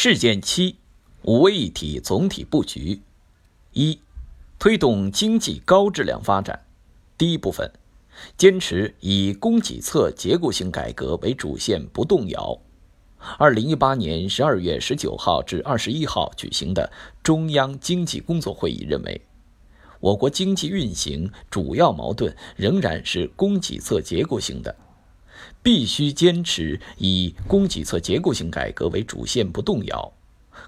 事件七：五位一体总体布局。一、推动经济高质量发展。第一部分，坚持以供给侧结构性改革为主线不动摇。二零一八年十二月十九号至二十一号举行的中央经济工作会议认为，我国经济运行主要矛盾仍然是供给侧结构性的，必须坚持以供给侧结构性改革为主线不动摇，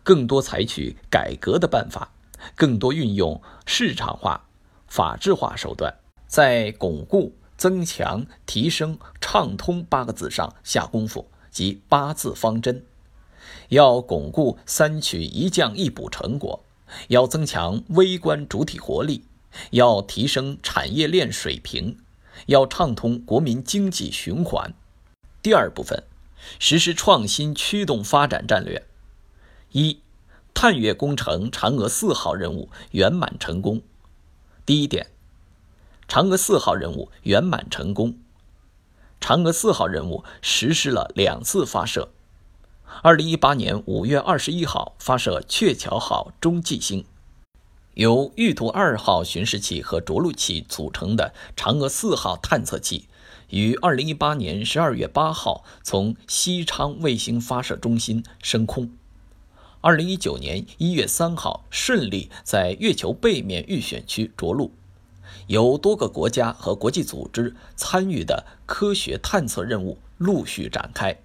更多采取改革的办法，更多运用市场化、法治化手段，在巩固、增强、提升、畅通八个字上下功夫。及八字方针，要巩固三取一降一补成果，要增强微观主体活力，要提升产业链水平，要畅通国民经济循环。第二部分，实施创新驱动发展战略。一、探月工程嫦娥四号任务圆满成功。第一点，嫦娥四号任务圆满成功。嫦娥四号任务实施了两次发射。二零一八年五月二十一号发射鹊桥号中继星，由玉兔二号巡视器和着陆器组成的嫦娥四号探测器，于二零一八年十二月八号从西昌卫星发射中心升空。二零一九年一月三号顺利在月球背面预选区着陆。由多个国家和国际组织参与的科学探测任务陆续展开。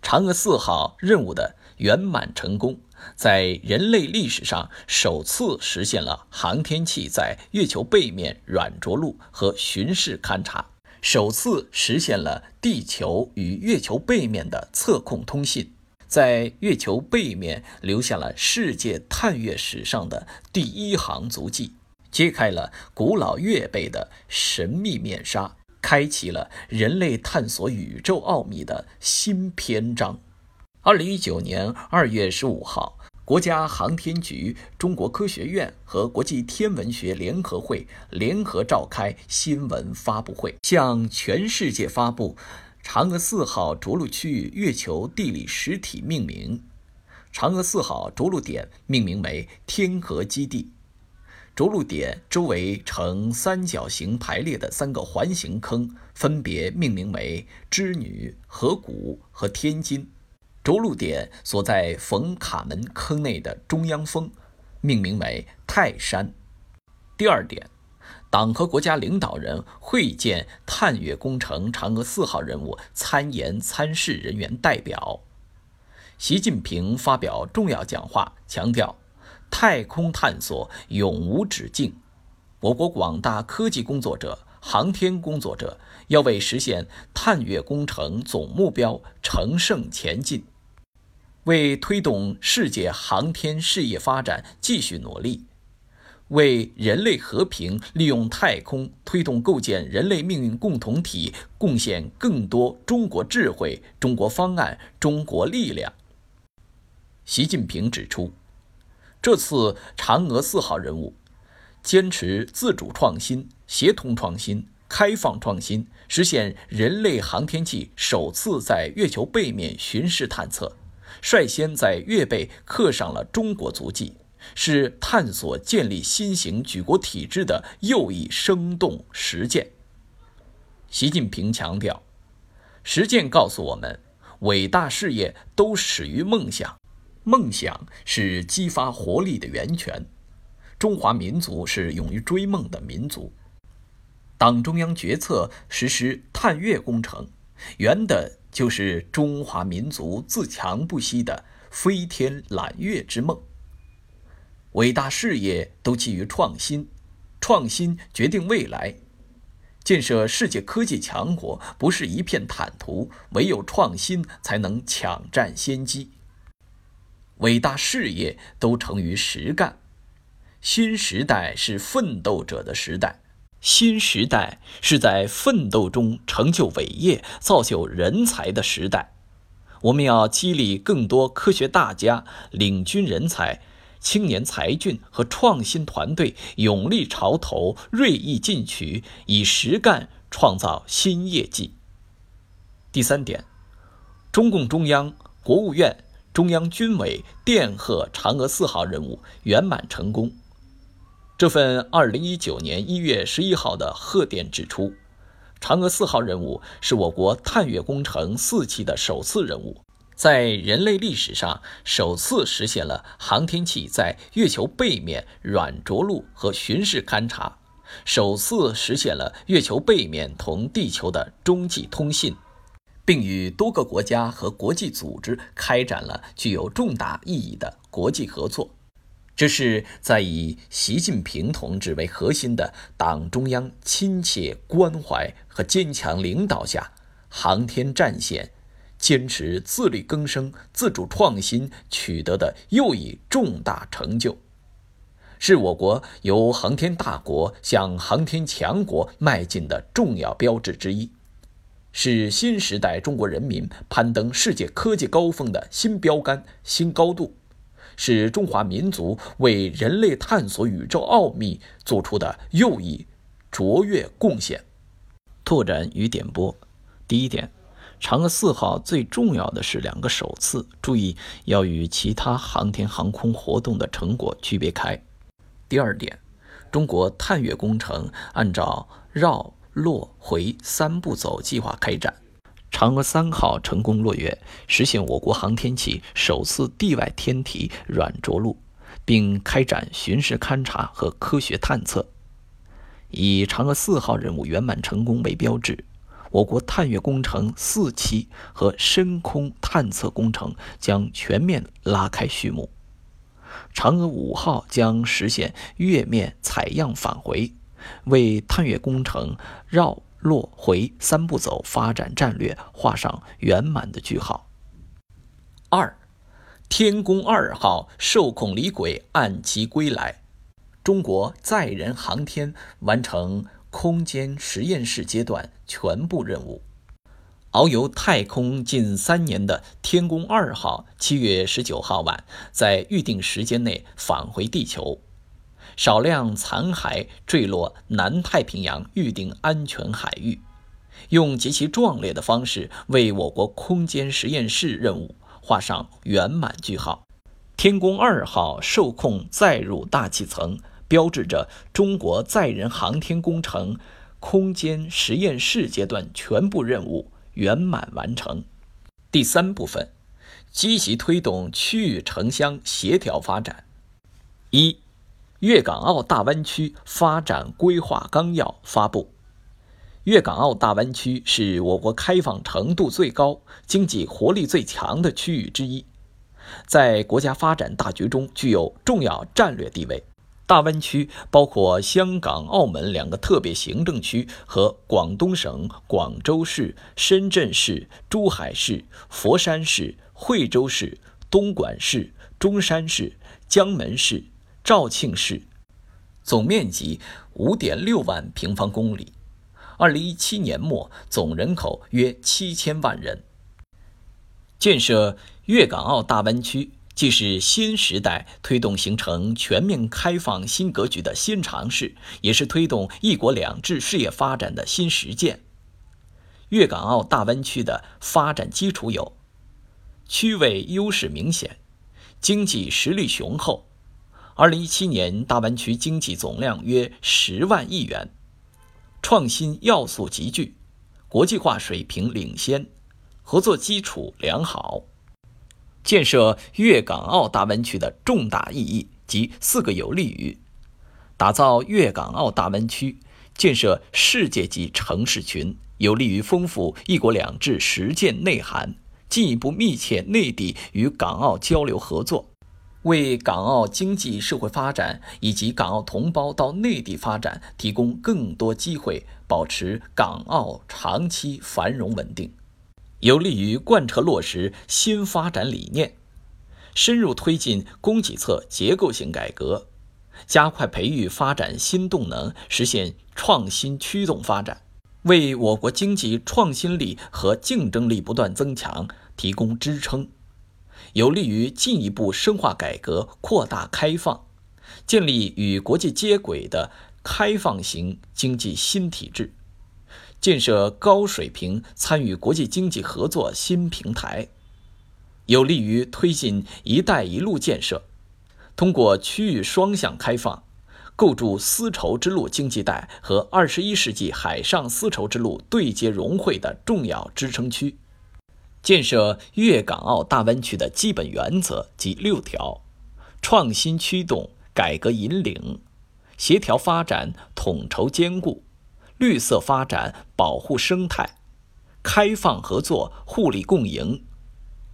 嫦娥四号任务的圆满成功，在人类历史上首次实现了航天器在月球背面软着陆和巡视勘察，首次实现了地球与月球背面的测控通信，在月球背面留下了世界探月史上的第一行足迹。揭开了古老月背的神秘面纱，开启了人类探索宇宙奥秘的新篇章。二零一九年二月十五号，国家航天局、中国科学院和国际天文学联合会联合召开新闻发布会，向全世界发布嫦娥四号着陆区域月球地理实体命名。嫦娥四号着陆点命名为天河基地。着陆点周围呈三角形排列的三个环形坑，分别命名为织女、河谷和天津。着陆点所在冯卡门坑内的中央峰，命名为泰山。第二点，党和国家领导人会见探月工程嫦娥四号任务参研参试人员代表。习近平发表重要讲话，强调。太空探索永无止境，我国广大科技工作者、航天工作者要为实现探月工程总目标乘胜前进，为推动世界航天事业发展继续努力，为人类和平利用太空推动构建人类命运共同体贡献更多中国智慧、中国方案、中国力量。习近平指出。这次嫦娥四号任务，坚持自主创新、协同创新、开放创新，实现人类航天器首次在月球背面巡视探测，率先在月背刻上了中国足迹，是探索建立新型举国体制的又一生动实践。习近平强调，实践告诉我们，伟大事业都始于梦想。梦想是激发活力的源泉，中华民族是勇于追梦的民族。党中央决策实施探月工程，圆的就是中华民族自强不息的飞天揽月之梦。伟大事业都基于创新，创新决定未来。建设世界科技强国不是一片坦途，唯有创新才能抢占先机。伟大事业都成于实干，新时代是奋斗者的时代，新时代是在奋斗中成就伟业、造就人才的时代。我们要激励更多科学大家、领军人才、青年才俊和创新团队勇立潮头、锐意进取，以实干创造新业绩。第三点，中共中央、国务院。中央军委电贺嫦娥四号任务圆满成功。这份2019年1月11号的贺电指出，嫦娥四号任务是我国探月工程四期的首次任务，在人类历史上首次实现了航天器在月球背面软着陆和巡视勘察，首次实现了月球背面同地球的中继通信，并与多个国家和国际组织开展了具有重大意义的国际合作。这是在以习近平同志为核心的党中央亲切关怀和坚强领导下，航天战线坚持自力更生、自主创新取得的又一重大成就，是我国由航天大国向航天强国迈进的重要标志之一，是新时代中国人民攀登世界科技高峰的新标杆、新高度。是中华民族为人类探索宇宙奥秘做出的又一卓越贡献。拓展与点拨：第一点，嫦娥四号最重要的是两个首次，注意要与其他航天航空活动的成果区别开。第二点，中国探月工程按照绕、落、回三步走计划开展。嫦娥三号成功落月，实现我国航天器首次地外天体软着陆，并开展巡视勘察和科学探测。以嫦娥四号任务圆满成功为标志，我国探月工程四期和深空探测工程将全面拉开序幕。嫦娥五号将实现月面采样返回，为探月工程绕。落回三步走发展战略画上圆满的句号。二，天宫二号受控离轨按期归来，中国载人航天完成空间实验室阶段全部任务。遨游太空近三年的天宫二号，七月十九号晚在预定时间内返回地球。少量残骸坠落南太平洋预定安全海域，用极其壮烈的方式为我国空间实验室任务画上圆满句号。天宫二号受控载入大气层，标志着中国载人航天工程空间实验室阶段全部任务圆满完成。第三部分，积极推动区域城乡协调发展。一。粤港澳大湾区发展规划纲要发布。粤港澳大湾区是我国开放程度最高、经济活力最强的区域之一，在国家发展大局中具有重要战略地位。大湾区包括香港、澳门两个特别行政区和广东省广州市、深圳市、珠海市、佛山市、惠州市、东莞市、中山市、江门市。肇庆市总面积五点六万平方公里，二零一七年末总人口约七千万人。建设粤港澳大湾区，既是新时代推动形成全面开放新格局的新尝试，也是推动“一国两制”事业发展的新实践。粤港澳大湾区的发展基础有：区位优势明显，经济实力雄厚。二零一七年，大湾区经济总量约十万亿元，创新要素集聚，国际化水平领先，合作基础良好。建设粤港澳大湾区的重大意义及四个有利于打造粤港澳大湾区，建设世界级城市群，有利于丰富“一国两制”实践内涵，进一步密切内地与港澳交流合作。为港澳经济社会发展以及港澳同胞到内地发展提供更多机会，保持港澳长期繁荣稳定，有利于贯彻落实新发展理念，深入推进供给侧结构性改革，加快培育发展新动能，实现创新驱动发展，为我国经济创新力和竞争力不断增强提供支撑。有利于进一步深化改革、扩大开放，建立与国际接轨的开放型经济新体制，建设高水平参与国际经济合作新平台，有利于推进“一带一路”建设，通过区域双向开放，构筑丝绸之路经济带和二十一世纪海上丝绸之路对接融汇的重要支撑区。建设粤港澳大湾区的基本原则及六条：创新驱动、改革引领、协调发展、统筹兼顾、绿色发展、保护生态、开放合作、互利共赢。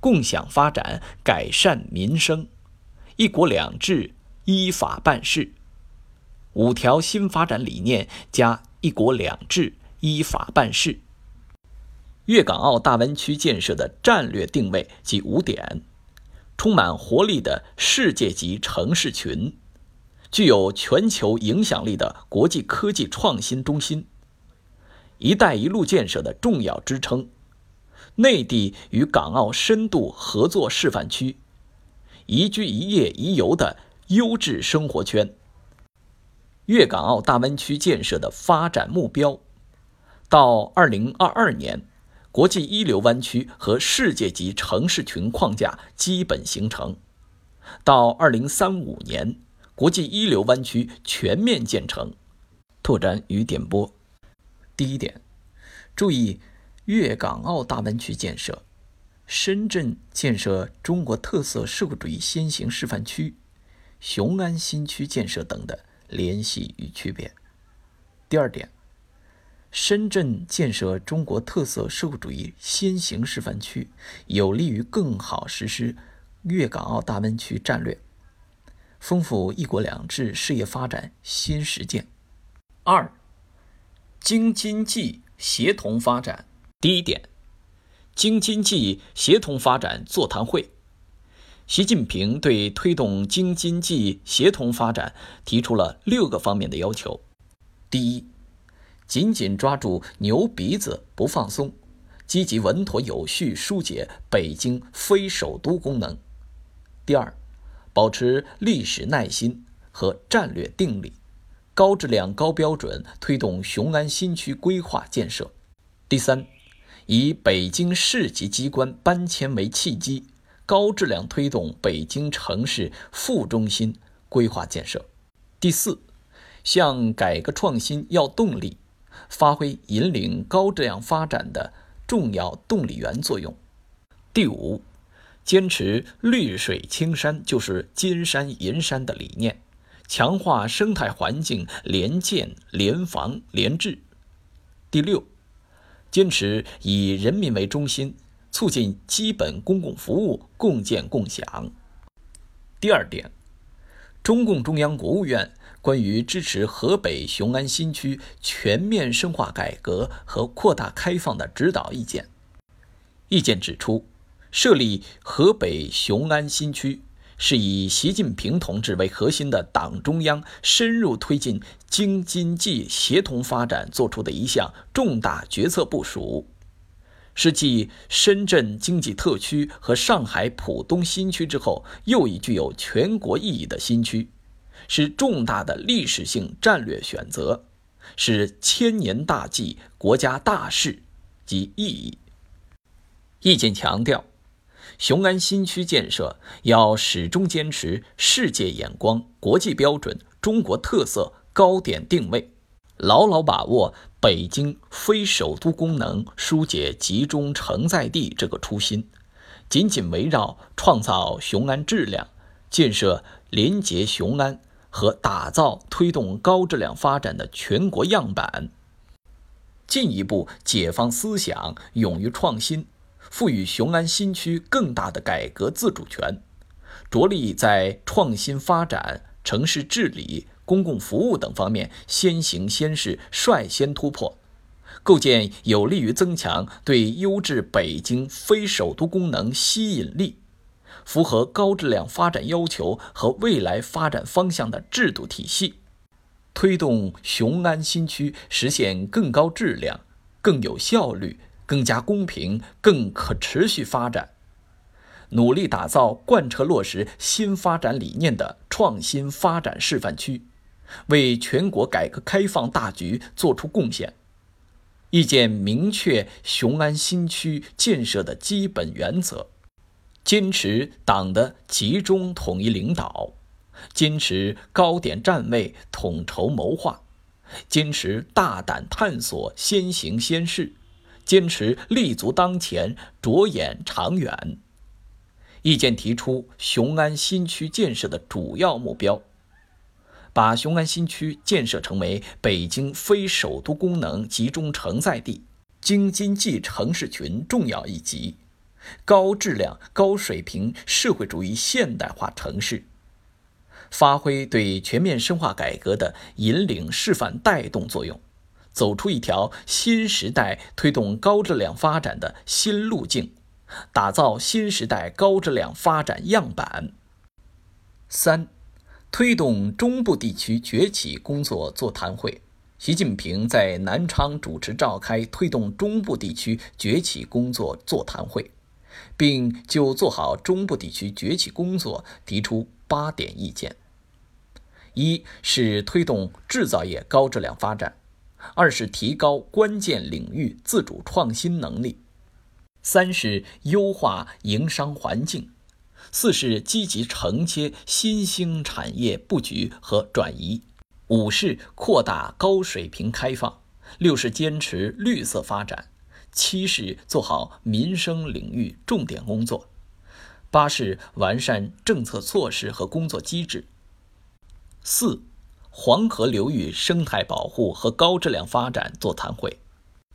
共享发展，改善民生，一国两制依法办事，五条新发展理念加一国两制依法办事。粤港澳大湾区建设的战略定位及五点：充满活力的世界级城市群，具有全球影响力的国际科技创新中心，一带一路建设的重要支撑。内地与港澳深度合作示范区，宜居宜业宜游的优质生活圈。粤港澳大湾区建设的发展目标，到二零二二年，国际一流湾区和世界级城市群框架基本形成；到二零三五年，国际一流湾区全面建成。拓展与点拨：第一点，注意。粤港澳大湾区建设，深圳建设中国特色社会主义先行示范区，雄安新区建设等的联系与区别。第二点，深圳建设中国特色社会主义先行示范区，有利于更好实施粤港澳大湾区战略，丰富“一国两制”事业发展新实践。二，京津冀协同发展。第一点，京津冀协同发展座谈会，习近平对推动京津冀协同发展提出了六个方面的要求：第一，紧紧抓住牛鼻子不放松，积极稳妥有序疏解北京非首都功能；第二，保持历史耐心和战略定力，高质量高标准推动雄安新区规划建设；第三，以北京市级机关搬迁为契机，高质量推动北京城市副中心规划建设。第四，向改革创新要动力，发挥引领高质量发展的重要动力源作用。第五，坚持绿水青山就是金山银山的理念，强化生态环境联建联防联治。第六。坚持以人民为中心，促进基本公共服务共建共享。第二点，中共中央、国务院关于支持河北雄安新区全面深化改革和扩大开放的指导意见。意见指出，设立河北雄安新区。是以习近平同志为核心的党中央深入推进京津冀协同发展作出的一项重大决策部署，是继深圳经济特区和上海浦东新区之后又一具有全国意义的新区，是重大的历史性战略选择，是千年大计、国家大事及意义。意见强调。雄安新区建设要始终坚持世界眼光、国际标准、中国特色高点定位，牢牢把握北京非首都功能疏解集中承载地这个初心，紧紧围绕创造雄安质量、建设廉洁雄安和打造推动高质量发展的全国样板，进一步解放思想，勇于创新。赋予雄安新区更大的改革自主权，着力在创新发展、城市治理、公共服务等方面先行先试、率先突破，构建有利于增强对优质北京非首都功能吸引力、符合高质量发展要求和未来发展方向的制度体系，推动雄安新区实现更高质量、更有效率。更加公平、更可持续发展，努力打造贯彻落实新发展理念的创新发展示范区，为全国改革开放大局作出贡献。意见明确雄安新区建设的基本原则：坚持党的集中统一领导，坚持高点站位、统筹谋划，坚持大胆探索、先行先试，坚持立足当前、着眼长远。意见提出雄安新区建设的主要目标，把雄安新区建设成为北京非首都功能集中承载地、京津冀城市群重要一级。高质量、高水平社会主义现代化城市，发挥对全面深化改革的引领示范带动作用，走出一条新时代推动高质量发展的新路径，打造新时代高质量发展样板。三、推动中部地区崛起工作座谈会。习近平在南昌主持召开推动中部地区崛起工作座谈会。并就做好中部地区崛起工作提出八点意见：一是推动制造业高质量发展；二是提高关键领域自主创新能力；三是优化营商环境；四是积极承接新兴产业布局和转移；五是扩大高水平开放；六是坚持绿色发展。七是做好民生领域重点工作，八是完善政策措施和工作机制。四，黄河流域生态保护和高质量发展座谈会，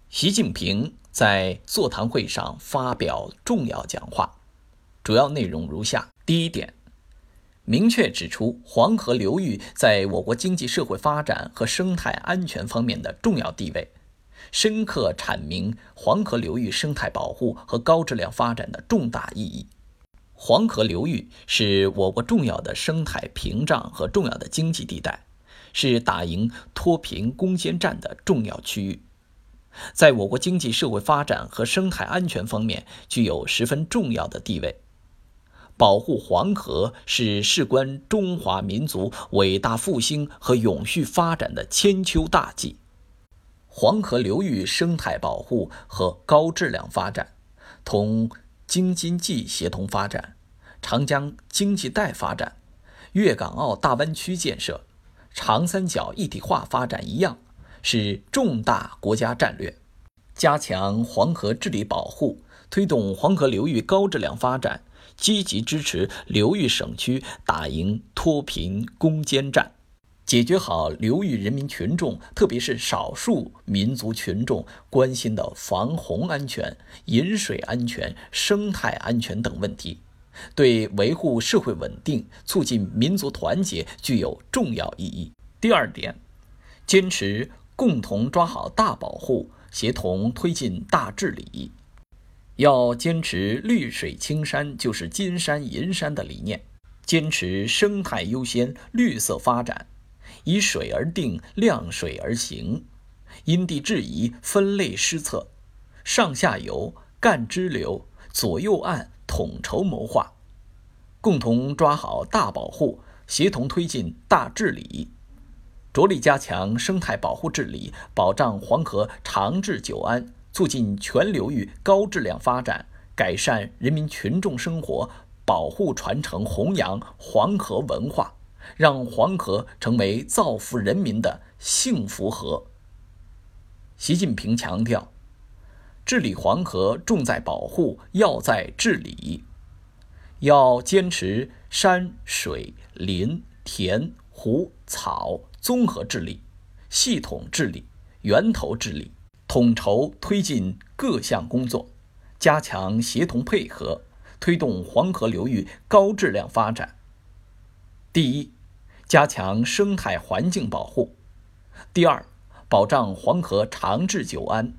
习近平在座谈会上发表重要讲话，主要内容如下：第一点，明确指出黄河流域在我国经济社会发展和生态安全方面的重要地位。深刻阐明黄河流域生态保护和高质量发展的重大意义。黄河流域是我国重要的生态屏障和重要的经济地带，是打赢脱贫攻坚战的重要区域，在我国经济社会发展和生态安全方面具有十分重要的地位。保护黄河是事关中华民族伟大复兴和永续发展的千秋大计。黄河流域生态保护和高质量发展，同京津冀协同发展、长江经济带发展、粤港澳大湾区建设、长三角一体化发展一样，是重大国家战略。加强黄河治理保护，推动黄河流域高质量发展，积极支持流域省区打赢脱贫攻坚战。解决好流域人民群众，特别是少数民族群众关心的防洪安全、饮水安全、生态安全等问题，对维护社会稳定、促进民族团结具有重要意义。第二点，坚持共同抓好大保护，协同推进大治理，要坚持绿水青山就是金山银山的理念，坚持生态优先、绿色发展。以水而定，量水而行，因地制宜，分类施策，上下游、干支流、左右岸统筹谋划，共同抓好大保护，协同推进大治理，着力加强生态保护治理，保障黄河长治久安，促进全流域高质量发展，改善人民群众生活，保护传承弘扬黄河文化。让黄河成为造福人民的幸福河。习近平强调，治理黄河重在保护，要在治理，要坚持山水林田湖草综合治理、系统治理、源头治理，统筹推进各项工作，加强协同配合，推动黄河流域高质量发展。第一。加强生态环境保护。第二，保障黄河长治久安，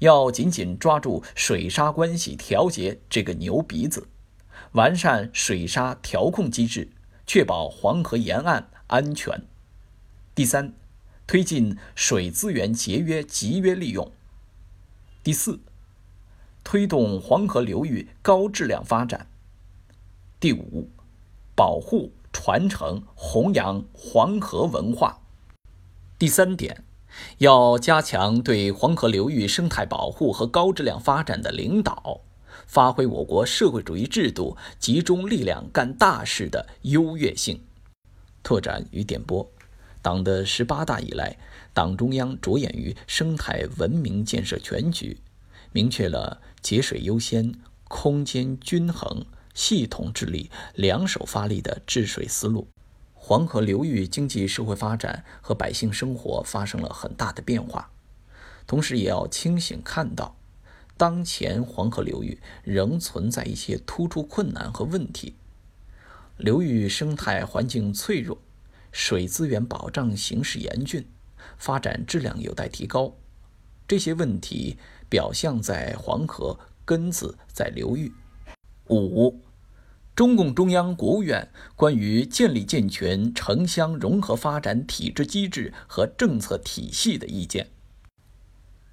要紧紧抓住水沙关系调节这个牛鼻子，完善水沙调控机制，确保黄河沿岸安全。第三，推进水资源节约集约利用。第四，推动黄河流域高质量发展。第五，保护。传承弘扬黄河文化。第三点，要加强对黄河流域生态保护和高质量发展的领导，发挥我国社会主义制度集中力量干大事的优越性。拓展与点拨：党的十八大以来，党中央着眼于生态文明建设全局，明确了节水优先、空间均衡、系统治理两手发力的治水思路。黄河流域经济社会发展和百姓生活发生了很大的变化，同时也要清醒看到，当前黄河流域仍存在一些突出困难和问题。流域生态环境脆弱，水资源保障形势严峻，发展质量有待提高。这些问题表象在黄河，根子在流域。五。中共中央、国务院关于建立健全城乡融合发展体制机制和政策体系的意见，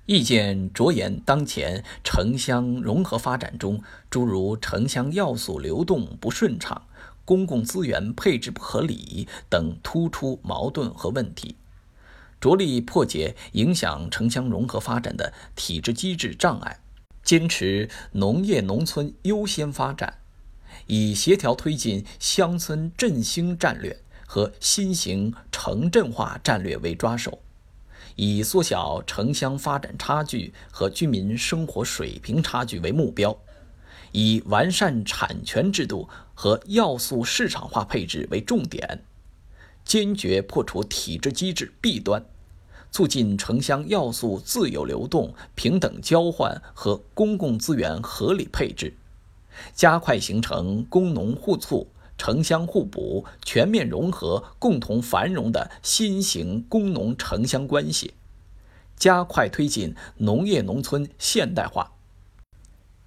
意见着眼当前城乡融合发展中诸如城乡要素流动不顺畅、公共资源配置不合理等突出矛盾和问题，着力破解影响城乡融合发展的体制机制障碍，坚持农业农村优先发展。以协调推进乡村振兴战略和新型城镇化战略为抓手，以缩小城乡发展差距和居民生活水平差距为目标，以完善产权制度和要素市场化配置为重点，坚决破除体制机制弊端，促进城乡要素自由流动、平等交换和公共资源合理配置。加快形成工农互促、城乡互补、全面融合、共同繁荣的新型工农城乡关系，加快推进农业农村现代化。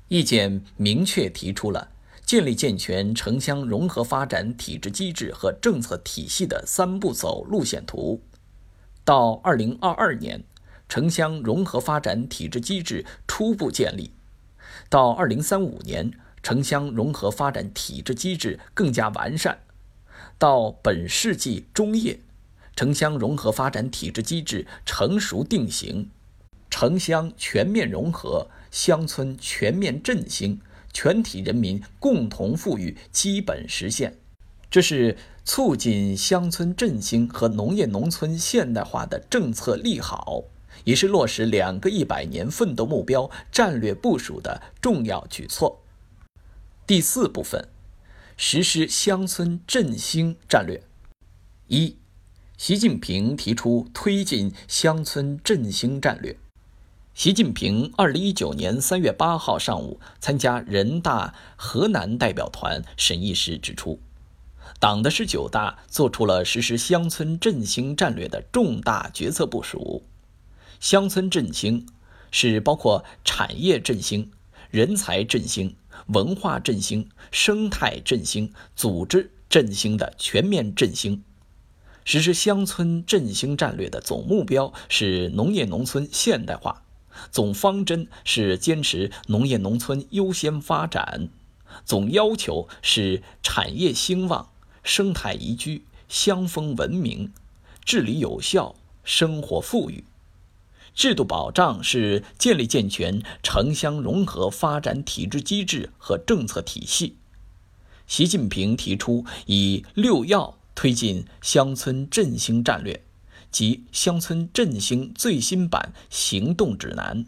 意见明确提出了建立健全城乡融合发展体制机制和政策体系的三步走路线图。到二零二二年，城乡融合发展体制机制初步建立；到二零三五年。城乡融合发展体制机制更加完善，到本世纪中叶，城乡融合发展体制机制成熟定型，城乡全面融合、乡村全面振兴、全体人民共同富裕基本实现。这是促进乡村振兴和农业农村现代化的政策利好，也是落实两个一百年奋斗目标战略部署的重要举措。第四部分，实施乡村振兴战略。一，习近平提出推进乡村振兴战略。习近平二零一九年三月八号上午参加人大河南代表团审议时指出，党的十九大作出了实施乡村振兴战略的重大决策部署。乡村振兴是包括产业振兴、人才振兴。文化振兴、生态振兴、组织振兴的全面振兴，实施乡村振兴战略的总目标是农业农村现代化，总方针是坚持农业农村优先发展，总要求是产业兴旺、生态宜居、乡风文明、治理有效、生活富裕。制度保障是建立健全城乡融合发展体制机制和政策体系。习近平提出以六要推进乡村振兴战略及乡村振兴最新版行动指南。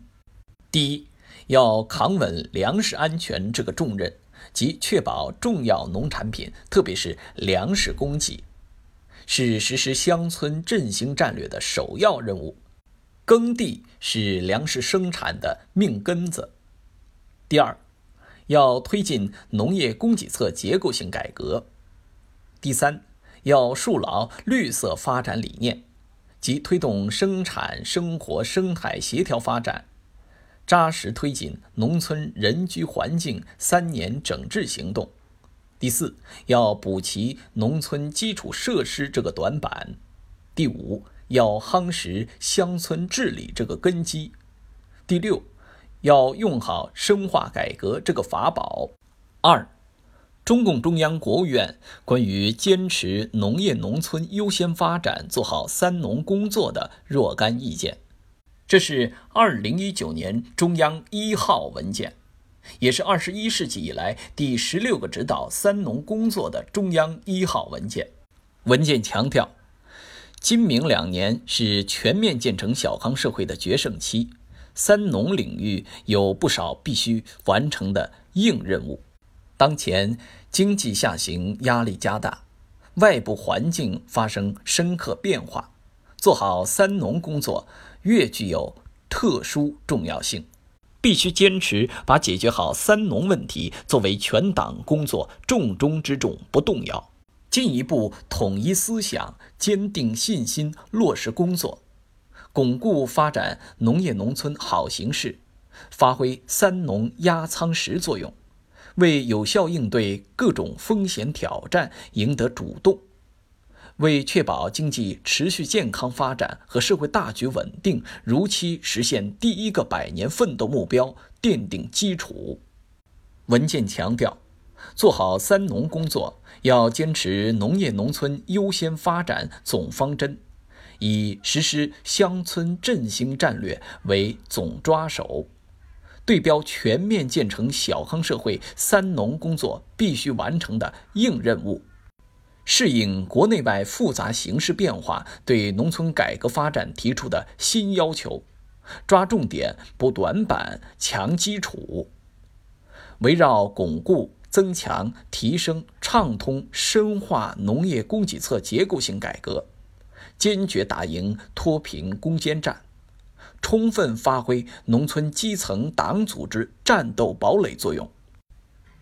第一，要扛稳粮食安全这个重任，即确保重要农产品，特别是粮食供给，是实施乡村振兴战略的首要任务。耕地是粮食生产的命根子。第二，要推进农业供给侧结构性改革。第三，要树牢绿色发展理念，即推动生产生活生态协调发展，扎实推进农村人居环境三年整治行动。第四，要补齐农村基础设施这个短板。第五。要夯实乡村治理这个根基。第六，要用好深化改革这个法宝。二，中共中央、国务院关于坚持农业农村优先发展、做好“三农”工作的若干意见。这是二零一九年中央一号文件。也是二十一世纪以来第十六个指导“三农”工作的中央一号文件。文件强调，今明两年是全面建成小康社会的决胜期，“三农”领域有不少必须完成的硬任务。当前经济下行压力加大，外部环境发生深刻变化，做好“三农”工作越具有特殊重要性，必须坚持把解决好“三农”问题作为全党工作重中之重，不动摇，进一步统一思想，坚定信心，落实工作，巩固发展农业农村好形势，发挥“三农”压舱石作用。为有效应对各种风险挑战赢得主动，为确保经济持续健康发展和社会大局稳定如期实现第一个百年奋斗目标奠定基础。文件强调，做好“三农”工作，要坚持农业农村优先发展总方针，以实施乡村振兴战略为总抓手。对标全面建成小康社会“三农”工作必须完成的硬任务，适应国内外复杂形势变化对农村改革发展提出的新要求，抓重点、补短板、强基础，围绕巩固、增强、提升、畅通、深化农业供给侧结构性改革，坚决打赢脱贫攻坚战。充分发挥农村基层党组织战斗堡垒作用，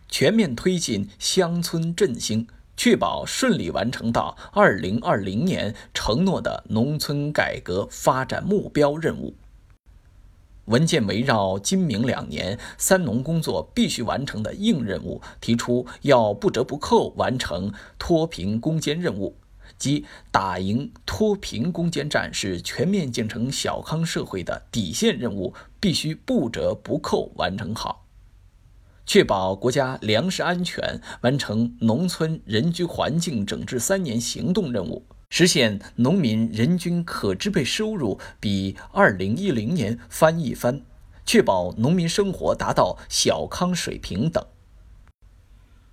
全面推进乡村振兴，确保顺利完成到二零二零年承诺的农村改革发展目标任务。文件围绕今明两年“三农”工作必须完成的硬任务，提出要不折不扣完成脱贫攻坚任务。即打赢脱贫攻坚战是全面建成小康社会的底线任务，必须不折不扣完成好，确保国家粮食安全，完成农村人居环境整治三年行动任务，实现农民人均可支配收入比二零一零年翻一番，确保农民生活达到小康水平等。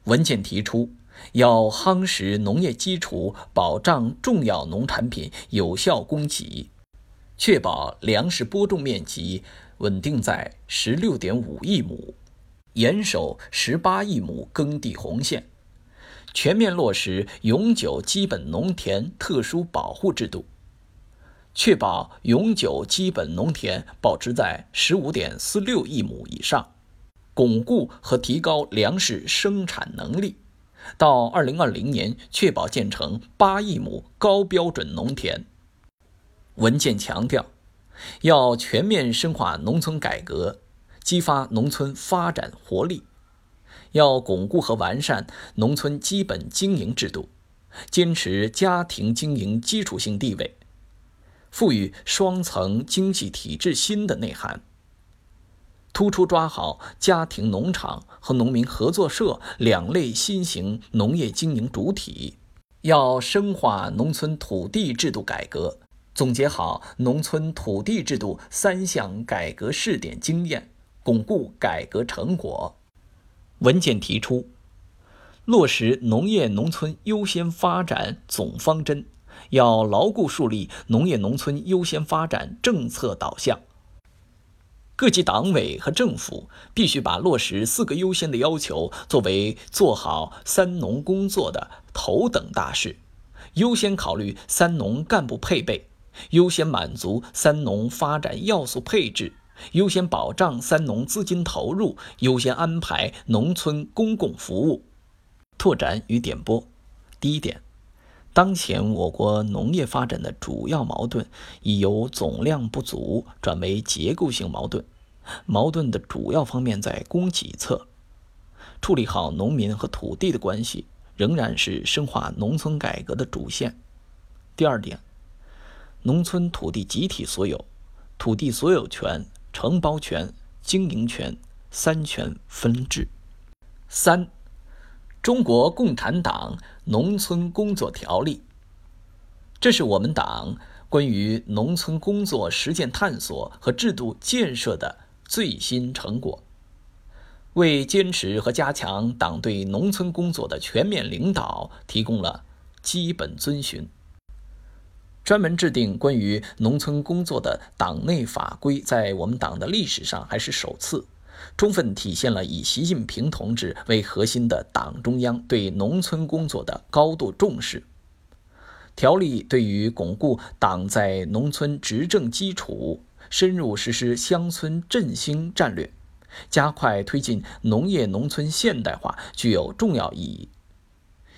文件提出。要夯实农业基础，保障重要农产品有效供给，确保粮食播种面积稳定在十六点五亿亩，严守十八亿亩耕地红线，全面落实永久基本农田特殊保护制度，确保永久基本农田保持在十五点四六亿亩以上，巩固和提高粮食生产能力。到二零二零年，确保建成八亿亩高标准农田。文件强调，要全面深化农村改革，激发农村发展活力；要巩固和完善农村基本经营制度，坚持家庭经营基础性地位，赋予双层经济体制新的内涵。突出抓好家庭农场和农民合作社两类新型农业经营主体，要深化农村土地制度改革，总结好农村土地制度三项改革试点经验，巩固改革成果。文件提出，落实农业农村优先发展总方针，要牢固树立农业农村优先发展政策导向。各级党委和政府必须把落实“四个优先”的要求作为做好“三农”工作的头等大事，优先考虑“三农”干部配备，优先满足“三农”发展要素配置，优先保障“三农”资金投入，优先安排农村公共服务。拓展与点拨：第一点，当前我国农业发展的主要矛盾已由总量不足转为结构性矛盾。矛盾的主要方面在供给侧，处理好农民和土地的关系，仍然是深化农村改革的主线。第二点，农村土地集体所有、土地所有权、承包权、经营权三权分置。三，中国共产党农村工作条例，这是我们党关于农村工作实践探索和制度建设的。最新成果。为坚持和加强党对农村工作的全面领导提供了基本遵循。专门制定关于农村工作的党内法规，在我们党的历史上还是首次，充分体现了以习近平同志为核心的党中央对农村工作的高度重视。条例对于巩固党在农村执政基础，深入实施乡村振兴战略，加快推进农业农村现代化，具有重要意义。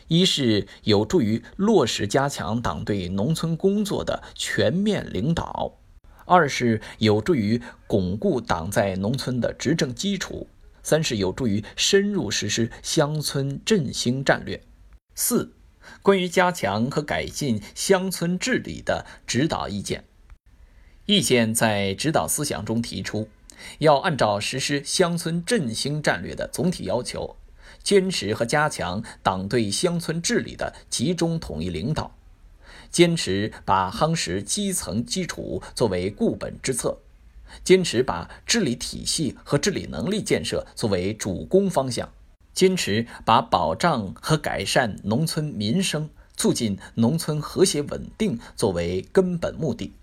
一是有助于落实加强党对农村工作的全面领导，二是有助于巩固党在农村的执政基础，三是有助于深入实施乡村振兴战略。四、关于加强和改进乡村治理的指导意见。意见在指导思想中提出，要按照实施乡村振兴战略的总体要求。坚持和加强党对乡村治理的集中统一领导，坚持把夯实基层基础作为固本之策，坚持把治理体系和治理能力建设作为主攻方向，坚持把保障和改善农村民生、促进农村和谐稳定作为根本目的。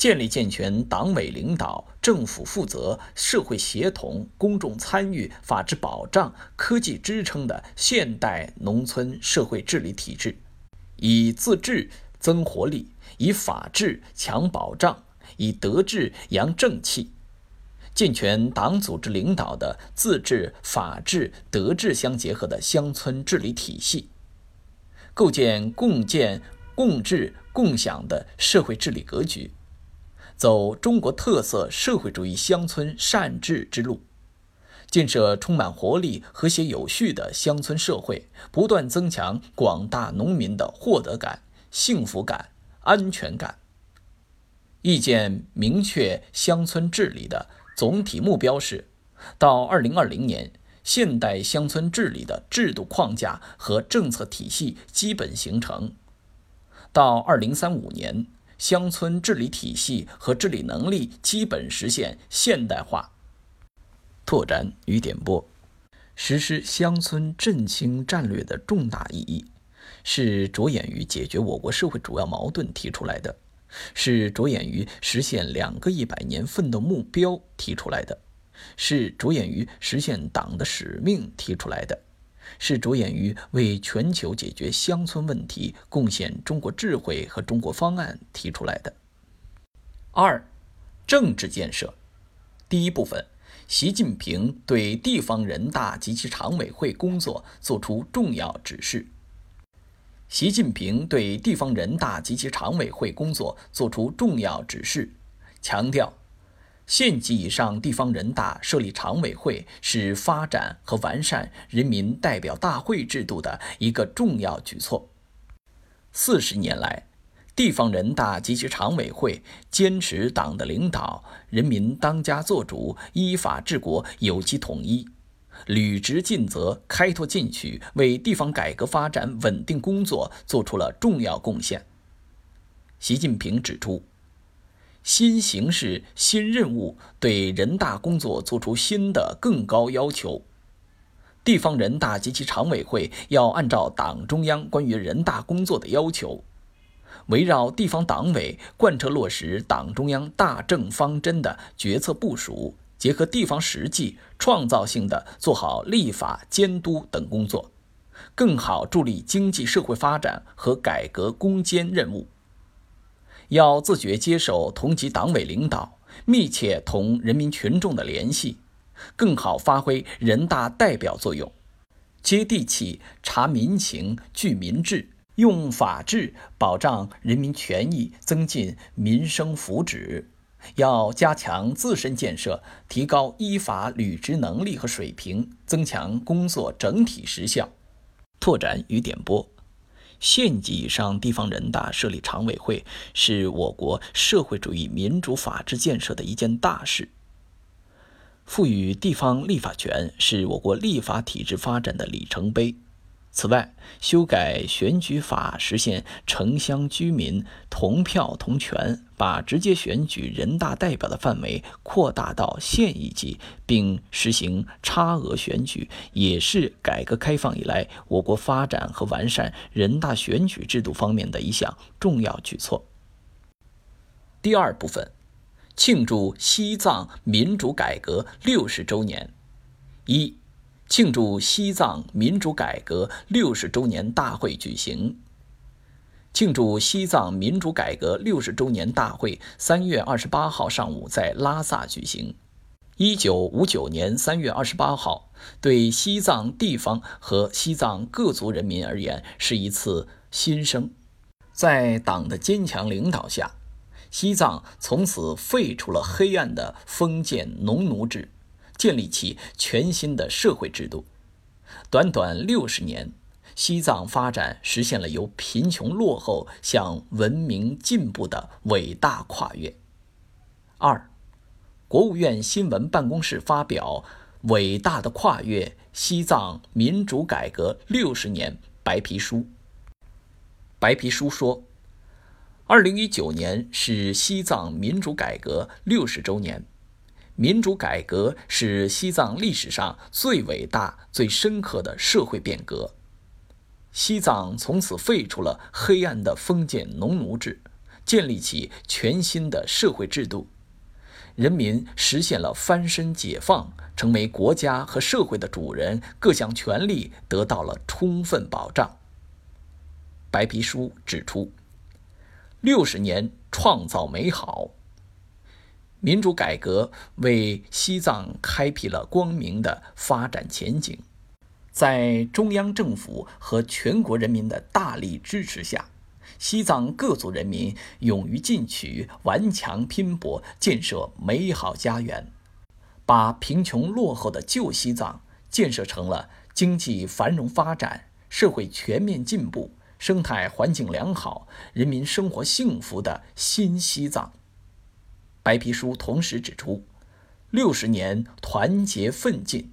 建立健全党委领导、政府负责、社会协同、公众参与、法治保障、科技支撑的现代农村社会治理体制，以自治增活力，以法治强保障，以德治扬正气，健全党组织领导的自治、法治、德治相结合的乡村治理体系，构建共建、共治、共享的社会治理格局。走中国特色社会主义乡村善治之路，建设充满活力、和谐有序的乡村社会，不断增强广大农民的获得感、幸福感、安全感。意见明确，乡村治理的总体目标是：到二零二零年，现代乡村治理的制度框架和政策体系基本形成；到二零三五年。乡村治理体系和治理能力基本实现现代化。拓展与点拨：实施乡村振兴战略的重大意义，是着眼于解决我国社会主要矛盾提出来的，是着眼于实现两个一百年奋斗目标提出来的，是着眼于实现党的使命提出来的。是着眼于为全球解决乡村问题贡献中国智慧和中国方案提出来的。二，政治建设。第一部分，习近平对地方人大及其常委会工作作出重要指示。习近平对地方人大及其常委会工作作出重要指示，强调。县级以上地方人大设立常委会是发展和完善人民代表大会制度的一个重要举措。四十年来，地方人大及其常委会坚持党的领导，人民当家作主，依法治国，有机统一，履职尽责，开拓进取，为地方改革发展稳定工作作出了重要贡献。习近平指出。新形势、新任务对人大工作作出新的更高要求。地方人大及其常委会要按照党中央关于人大工作的要求，围绕地方党委贯彻落实党中央大政方针的决策部署，结合地方实际，创造性的做好立法、监督等工作，更好助力经济社会发展和改革攻坚任务。要自觉接受同级党委领导，密切同人民群众的联系，更好发挥人大代表作用，接地气、察民情、聚民智，用法治保障人民权益，增进民生福祉。要加强自身建设，提高依法履职能力和水平，增强工作整体实效。拓展与点拨。县级以上地方人大设立常委会，是我国社会主义民主法治建设的一件大事。赋予地方立法权，是我国立法体制发展的里程碑。此外，修改选举法，实现城乡居民同票同权，把直接选举人大代表的范围扩大到县一级，并实行差额选举，也是改革开放以来我国发展和完善人大选举制度方面的一项重要举措。第二部分，庆祝西藏民主改革六十周年。一。庆祝西藏民主改革六十周年大会举行。庆祝西藏民主改革六十周年大会三月二十八号上午在拉萨举行。一九五九年三月二十八号，对西藏地方和西藏各族人民而言是一次新生。在党的坚强领导下，西藏从此废除了黑暗的封建农奴制。建立起全新的社会制度，短短六十年，西藏发展实现了由贫穷落后向文明进步的伟大跨越。二，国务院新闻办公室发表《伟大的跨越：西藏民主改革六十年》白皮书。白皮书说，二零一九年是西藏民主改革六十周年。民主改革是西藏历史上最伟大、最深刻的社会变革。西藏从此废除了黑暗的封建农奴制，建立起全新的社会制度，人民实现了翻身解放，成为国家和社会的主人，各项权利得到了充分保障。白皮书指出，六十年创造美好。民主改革为西藏开辟了光明的发展前景，在中央政府和全国人民的大力支持下，西藏各族人民勇于进取、顽强拼搏，建设美好家园，把贫穷落后的旧西藏建设成了经济繁荣发展、社会全面进步、生态环境良好、人民生活幸福的新西藏。白皮书同时指出，六十年团结奋进，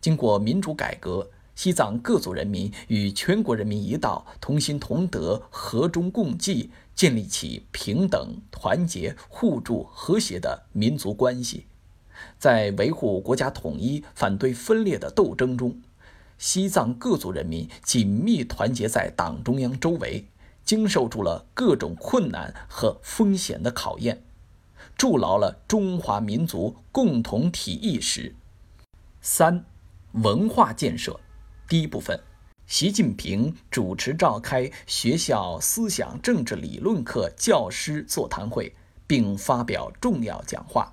经过民主改革，西藏各族人民与全国人民一道，同心同德、和衷共济，建立起平等、团结、互助、和谐的民族关系。在维护国家统一、反对分裂的斗争中，西藏各族人民紧密团结在党中央周围，经受住了各种困难和风险的考验。筑牢了中华民族共同体意识。三、文化建设。第一部分，习近平主持召开学校思想政治理论课教师座谈会，并发表重要讲话。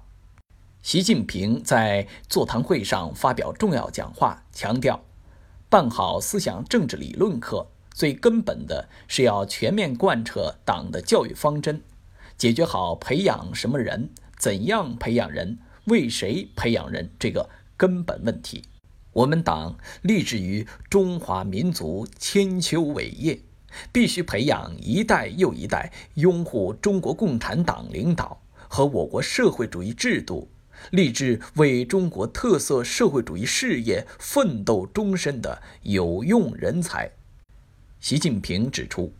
习近平在座谈会上发表重要讲话，强调，办好思想政治理论课，最根本的是要全面贯彻党的教育方针。解决好培养什么人、怎样培养人、为谁培养人这个根本问题。我们党立志于中华民族千秋伟业，必须培养一代又一代拥护中国共产党领导和我国社会主义制度、立志为中国特色社会主义事业奋斗终身的有用人才。习近平指出。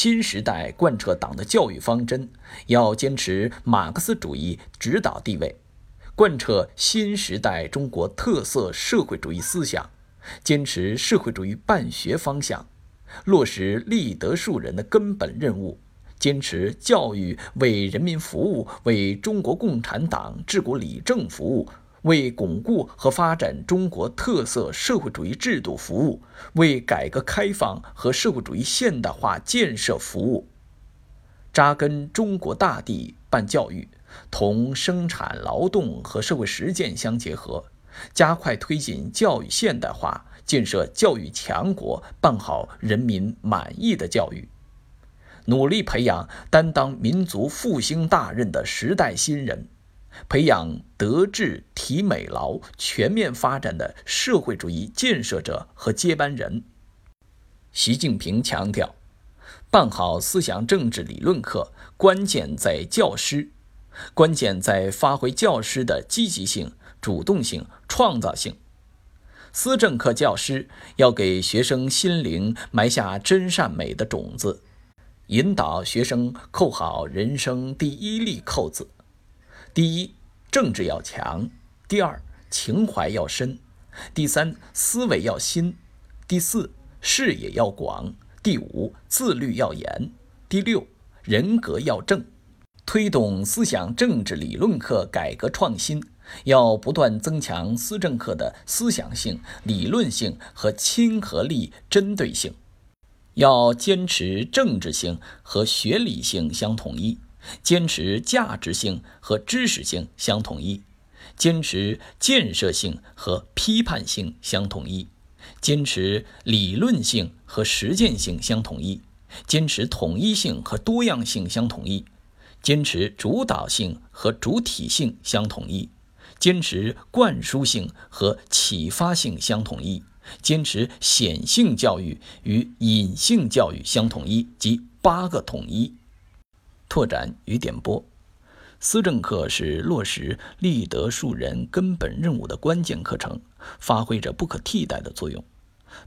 新时代贯彻党的教育方针，要坚持马克思主义指导地位，贯彻新时代中国特色社会主义思想，坚持社会主义办学方向，落实立德树人的根本任务，坚持教育为人民服务，为中国共产党治国理政服务。为巩固和发展中国特色社会主义制度服务，为改革开放和社会主义现代化建设服务，扎根中国大地办教育，同生产劳动和社会实践相结合，加快推进教育现代化，建设教育强国，办好人民满意的教育，努力培养担当民族复兴大任的时代新人。培养德智体美劳全面发展的社会主义建设者和接班人。习近平强调，办好思想政治理论课，关键在教师，关键在发挥教师的积极性、主动性、创造性。思政课教师要给学生心灵埋下真善美的种子，引导学生扣好人生第一粒扣子：第一，政治要强；第二，情怀要深；第三，思维要新；第四，视野要广；第五，自律要严；第六，人格要正。推动思想政治理论课改革创新，要不断增强思政课的思想性、理论性和亲和力、针对性。要坚持政治性和学理性相统一，坚持价值性和知识性相统一，坚持建设性和批判性相统一，坚持理论性和实践性相统一，坚持统一性和多样性相统一。坚持主导性和主体性相统一，坚持灌输性和启发性相统一，坚持显性教育与隐性教育相统一，即八个统一。拓展与点拨，思政课是落实立德树人根本任务的关键课程，发挥着不可替代的作用。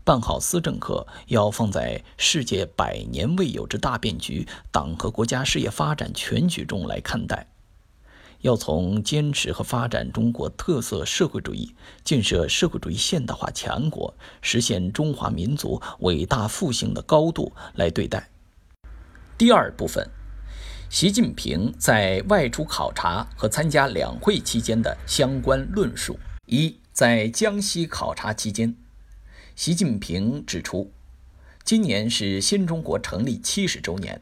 办好思政课，要放在世界百年未有之大变局、党和国家事业发展全局中来看待。要从坚持和发展中国特色社会主义、建设社会主义现代化强国、实现中华民族伟大复兴的高度来对待。第二部分，习近平在外出考察和参加两会期间的相关论述。一，在江西考察期间。习近平指出，今年是新中国成立七十周年，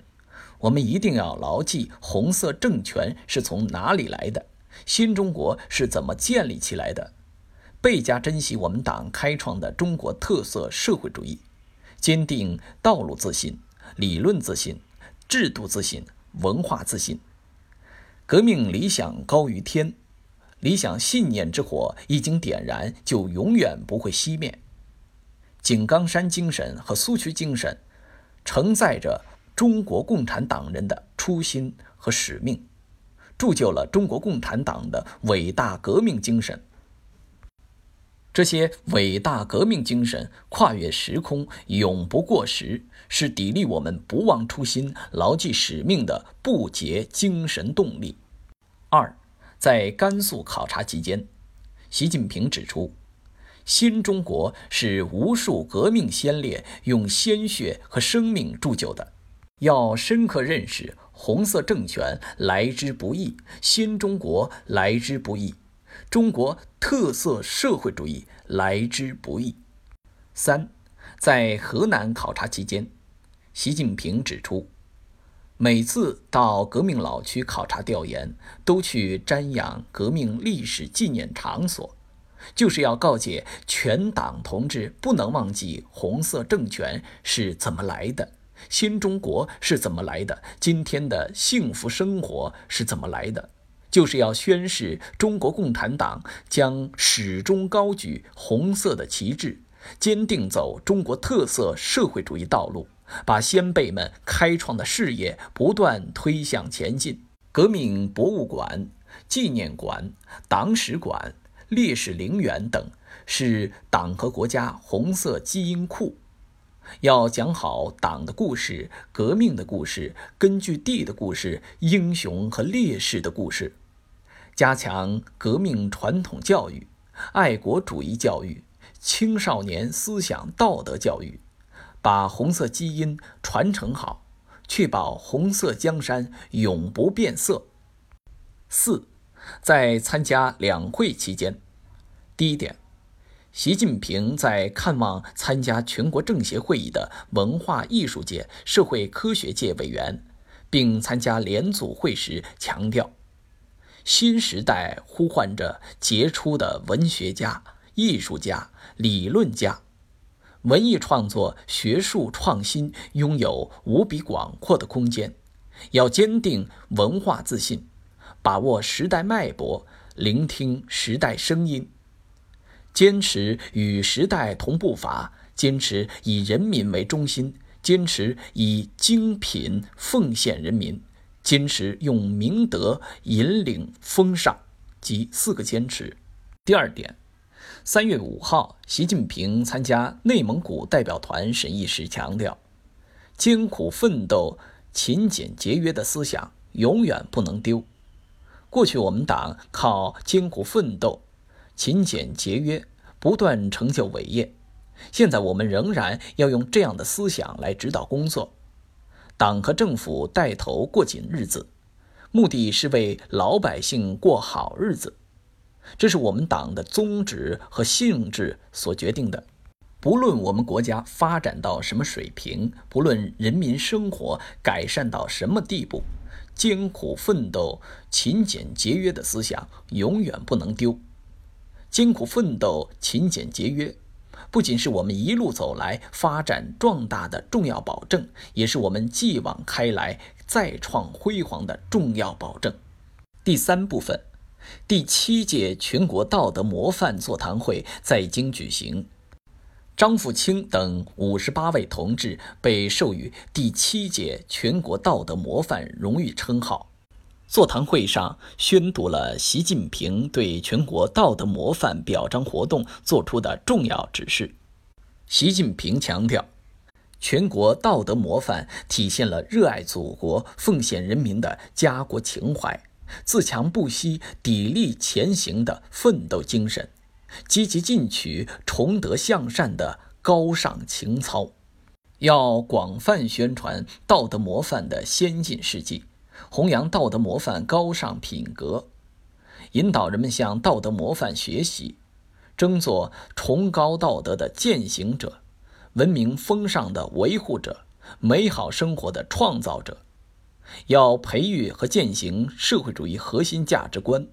我们一定要牢记红色政权是从哪里来的，新中国是怎么建立起来的，倍加珍惜我们党开创的中国特色社会主义，坚定道路自信、理论自信、制度自信、文化自信。革命理想高于天，理想信念之火已经点燃，就永远不会熄灭。井冈山精神和苏区精神，承载着中国共产党人的初心和使命，铸就了中国共产党的伟大革命精神。这些伟大革命精神跨越时空，永不过时，是砥砺我们不忘初心、牢记使命的不竭精神动力。二，在甘肃考察期间，习近平指出。新中国是无数革命先烈用鲜血和生命铸就的，要深刻认识红色政权来之不易，新中国来之不易，中国特色社会主义来之不易。三，在河南考察期间，习近平指出，每次到革命老区考察调研，都去瞻仰革命历史纪念场所。就是要告诫全党同志，不能忘记红色政权是怎么来的，新中国是怎么来的，今天的幸福生活是怎么来的。就是要宣示中国共产党将始终高举红色的旗帜，坚定走中国特色社会主义道路，把先辈们开创的事业不断推向前进。革命博物馆、纪念馆、党史馆。烈士陵园等是党和国家红色基因库，要讲好党的故事、革命的故事、根据地的故事、英雄和烈士的故事，加强革命传统教育、爱国主义教育、青少年思想道德教育，把红色基因传承好，确保红色江山永不变色。四。在参加两会期间，第一点，习近平在看望参加全国政协会议的文化艺术界、社会科学界委员，并参加联组会时强调，新时代呼唤着杰出的文学家、艺术家、理论家，文艺创作、学术创新拥有无比广阔的空间，要坚定文化自信。把握时代脉搏，聆听时代声音，坚持与时代同步伐，坚持以人民为中心，坚持以精品奉献人民，坚持用明德引领风尚，即四个坚持。第二点，三月五号，习近平参加内蒙古代表团审议时强调，艰苦奋斗、勤俭节约的思想永远不能丢。过去我们党靠艰苦奋斗、勤俭节约不断成就伟业，现在我们仍然要用这样的思想来指导工作。党和政府带头过紧日子，目的是为老百姓过好日子。这是我们党的宗旨和性质所决定的。不论我们国家发展到什么水平，不论人民生活改善到什么地步，艰苦奋斗、勤俭节约的思想永远不能丢。艰苦奋斗、勤俭节约，不仅是我们一路走来发展壮大的重要保证，也是我们继往开来、再创辉煌的重要保证。第三部分。第七届全国道德模范座谈会在京举行，张富清等五十八位同志被授予第七届全国道德模范荣誉称号。座谈会上宣读了习近平对全国道德模范表彰活动作出的重要指示。习近平强调，全国道德模范体现了热爱祖国、奉献人民的家国情怀。自强不息、砥砺前行的奋斗精神，积极进取、崇德向善的高尚情操，要广泛宣传道德模范的先进事迹，弘扬道德模范高尚品格，引导人们向道德模范学习，争做崇高道德的践行者，文明风尚的维护者，美好生活的创造者。要培育和践行社会主义核心价值观，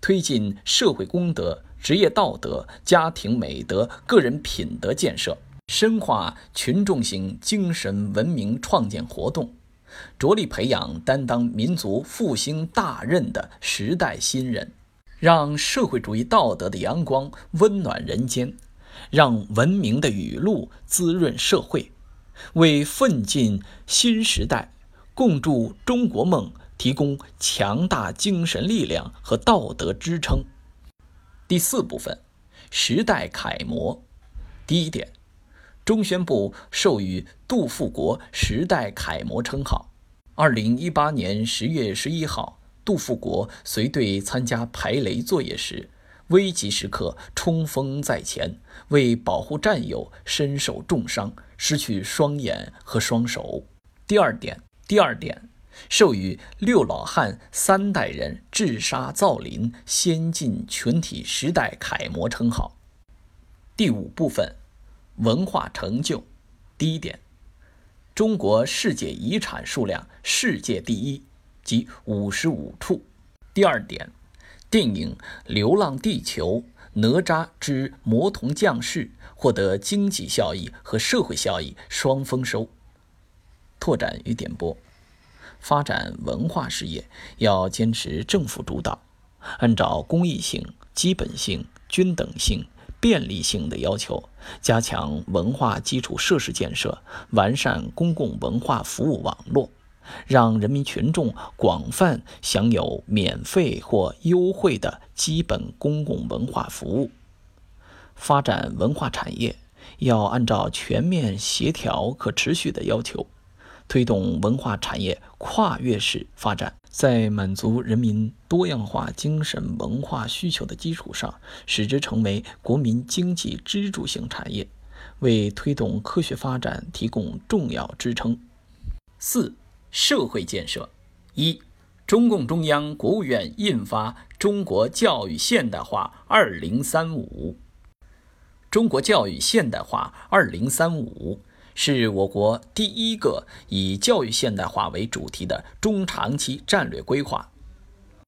推进社会公德、职业道德、家庭美德、个人品德建设，深化群众性精神文明创建活动，着力培养担当民族复兴大任的时代新人，让社会主义道德的阳光温暖人间，让文明的雨露滋润社会，为奋进新时代。共筑中国梦，提供强大精神力量和道德支撑。第四部分，时代楷模。第一点，中宣部授予杜富国时代楷模称号。二零一八年十月十一号，杜富国随队参加排雷作业时，危急时刻冲锋在前，为保护战友身受重伤，失去双眼和双手。第二点。第二点，授予六老汉三代人治沙造林先进群体时代楷模称号。第五部分，文化成就。第一点，中国世界遗产数量世界第一，即五十五处。第二点，电影《流浪地球》《哪吒之魔童降世》获得经济效益和社会效益双丰收。拓展与点拨：发展文化事业要坚持政府主导，按照公益性、基本性、均等性、便利性的要求，加强文化基础设施建设，完善公共文化服务网络，让人民群众广泛享有免费或优惠的基本公共文化服务。发展文化产业要按照全面、协调、可持续的要求。推动文化产业跨越式发展，在满足人民多样化精神文化需求的基础上，使之成为国民经济支柱性产业，为推动科学发展提供重要支撑。四、社会建设。一、中共中央、国务院印发《中国教育现代化二零三五》。中国教育现代化二零三五。是我国第一个以教育现代化为主题的中长期战略规划，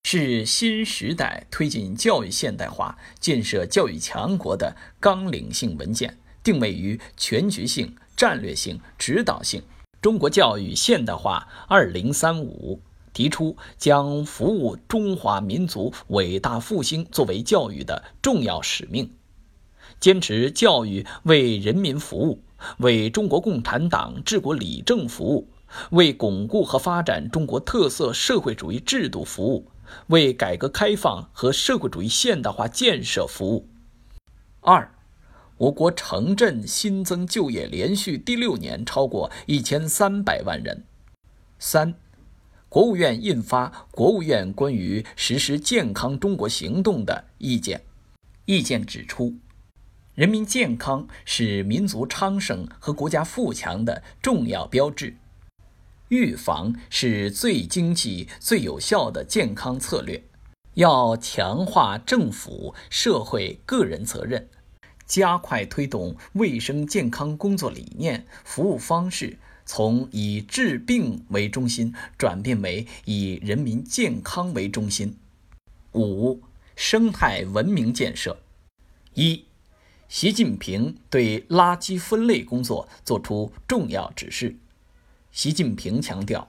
是新时代推进教育现代化、建设教育强国的纲领性文件，定位于全局性、战略性、指导性。中国教育现代化二零三五提出，将服务中华民族伟大复兴作为教育的重要使命，坚持教育为人民服务。为中国共产党治国理政服务，为巩固和发展中国特色社会主义制度服务，为改革开放和社会主义现代化建设服务。二，我国城镇新增就业连续第六年超过一千三百万人。三，国务院印发《国务院关于实施健康中国行动的意见》，意见指出，人民健康是民族昌盛和国家富强的重要标志，预防是最经济、最有效的健康策略。要强化政府、社会、个人责任。加快推动卫生健康工作理念、服务方式从以治病为中心转变为以人民健康为中心。五、生态文明建设。一、习近平对垃圾分类工作作出重要指示。习近平强调，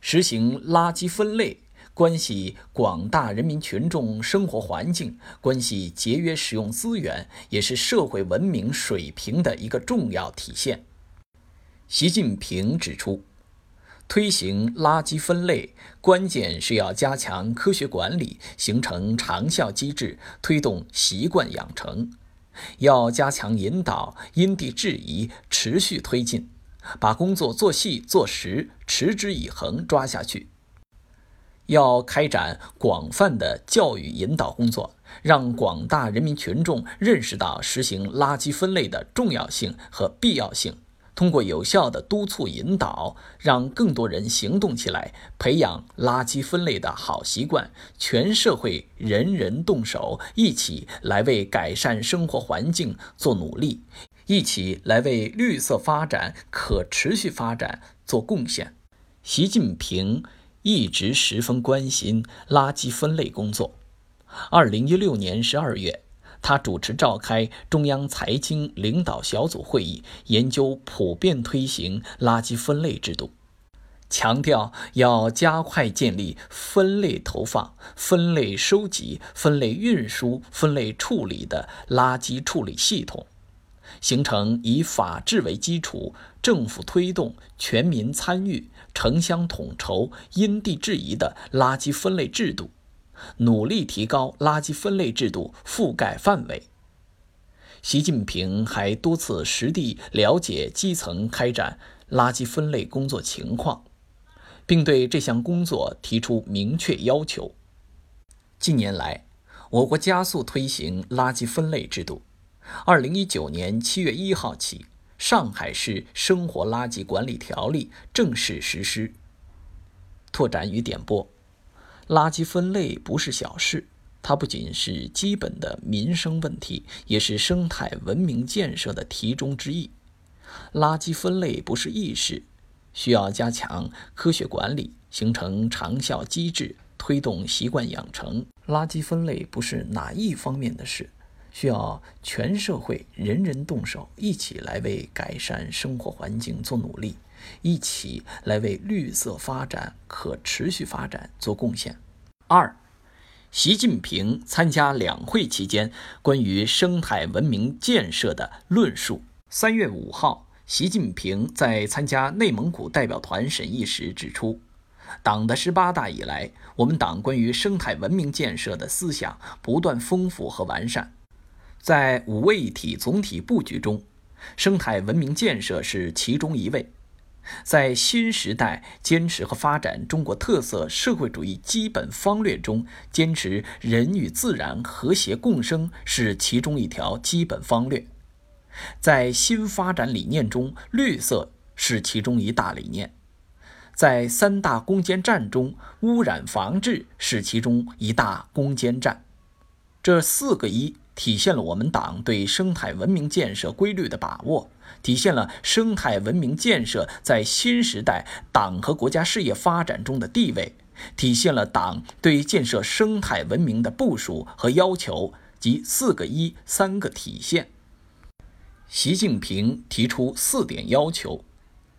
实行垃圾分类。关系广大人民群众生活环境，关系节约使用资源，也是社会文明水平的一个重要体现。习近平指出，推行垃圾分类，关键是要加强科学管理，形成长效机制，推动习惯养成；要加强引导，因地制宜，持续推进，把工作做细做实，持之以恒抓下去。要开展广泛的教育引导工作，让广大人民群众认识到实行垃圾分类的重要性和必要性。通过有效的督促引导，让更多人行动起来，培养垃圾分类的好习惯。全社会人人动手，一起来为改善生活环境做努力，一起来为绿色发展、可持续发展做贡献。习近平。一直十分关心垃圾分类工作。二零一六年十二月，他主持召开中央财经领导小组会议，研究普遍推行垃圾分类制度，强调要加快建立分类投放、分类收集、分类运输、分类处理的垃圾处理系统。形成以法治为基础、政府推动、全民参与、城乡统筹、因地制宜的垃圾分类制度，努力提高垃圾分类制度覆盖范围。习近平还多次实地了解基层开展垃圾分类工作情况，并对这项工作提出明确要求。近年来，我国加速推行垃圾分类制度。二零一九年七月一号起，《上海市生活垃圾管理条例》正式实施。拓展与点拨：垃圾分类不是小事，它不仅是基本的民生问题，也是生态文明建设的题中之意。垃圾分类不是易事，需要加强科学管理，形成长效机制，推动习惯养成。垃圾分类不是哪一方面的事。需要全社会人人动手，一起来为改善生活环境做努力，一起来为绿色发展、可持续发展做贡献。二，习近平参加两会期间关于生态文明建设的论述。三月五号，习近平在参加内蒙古代表团审议时指出，党的十八大以来，我们党关于生态文明建设的思想不断丰富和完善。在五位一体总体布局中，生态文明建设是其中一位。在新时代坚持和发展中国特色社会主义基本方略中，坚持人与自然和谐共生是其中一条基本方略。在新发展理念中，绿色是其中一大理念。在三大攻坚战中，污染防治是其中一大攻坚战。这四个一。体现了我们党对生态文明建设规律的把握，体现了生态文明建设在新时代党和国家事业发展中的地位，体现了党对建设生态文明的部署和要求及“四个一”三个体现。习近平提出四点要求：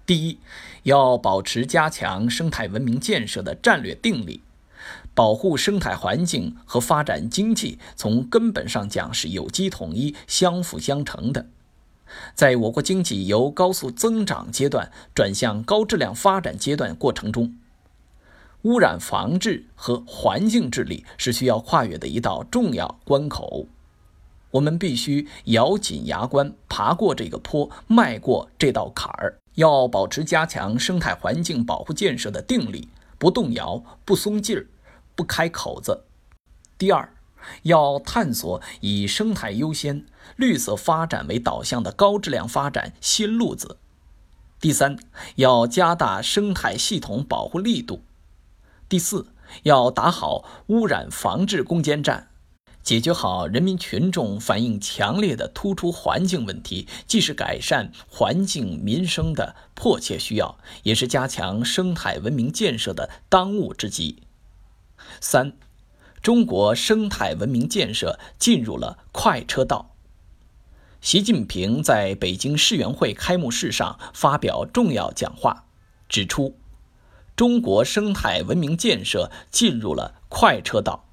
第一，要保持加强生态文明建设的战略定力。保护生态环境和发展经济，从根本上讲是有机统一、相辅相成的。在我国经济由高速增长阶段转向高质量发展阶段过程中，污染防治和环境治理是需要跨越的一道重要关口。我们必须咬紧牙关，爬过这个坡，迈过这道坎儿。要保持加强生态环境保护建设的定力，不动摇，不松劲儿，不开口子。第二，要探索以生态优先、绿色发展为导向的高质量发展新路子。第三，要加大生态系统保护力度。第四，要打好污染防治攻坚战。解决好人民群众反映强烈的突出环境问题，既是改善环境民生的迫切需要，也是加强生态文明建设的当务之急。三，中国生态文明建设进入了快车道。习近平在北京世园会开幕式上发表重要讲话，指出，中国生态文明建设进入了快车道。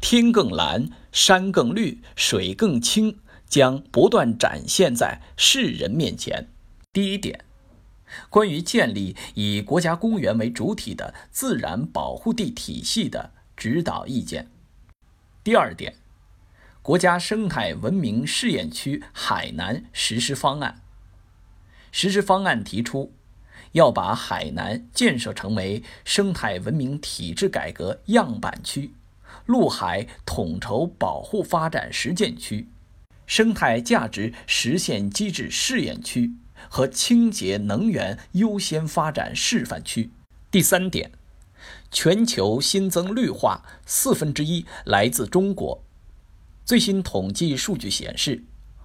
天更蓝，山更绿，水更清，将不断展现在世人面前。第一点，关于建立以国家公园为主体的自然保护地体系的指导意见。第二点，国家生态文明试验区海南实施方案。实施方案提出，要把海南建设成为生态文明体制改革样板区。陆海统筹保护发展实践区、生态价值实现机制试验区和清洁能源优先发展示范区。第三点，全球新增绿化四分之一来自中国。最新统计数据显示，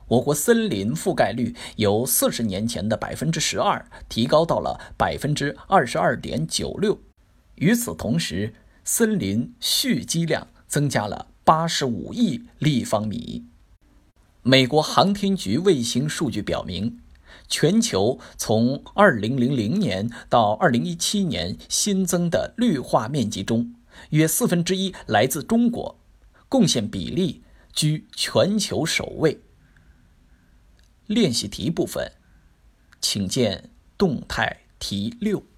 我国森林覆盖率由四十年前的百分之十二提高到了百分之二十二点九六。与此同时，森林蓄积量增加了八十五亿立方米。美国航天局卫星数据表明，全球从二零零零年到二零一七年新增的绿化面积中，约四分之一来自中国，贡献比例居全球首位。练习题部分，请见动态题六。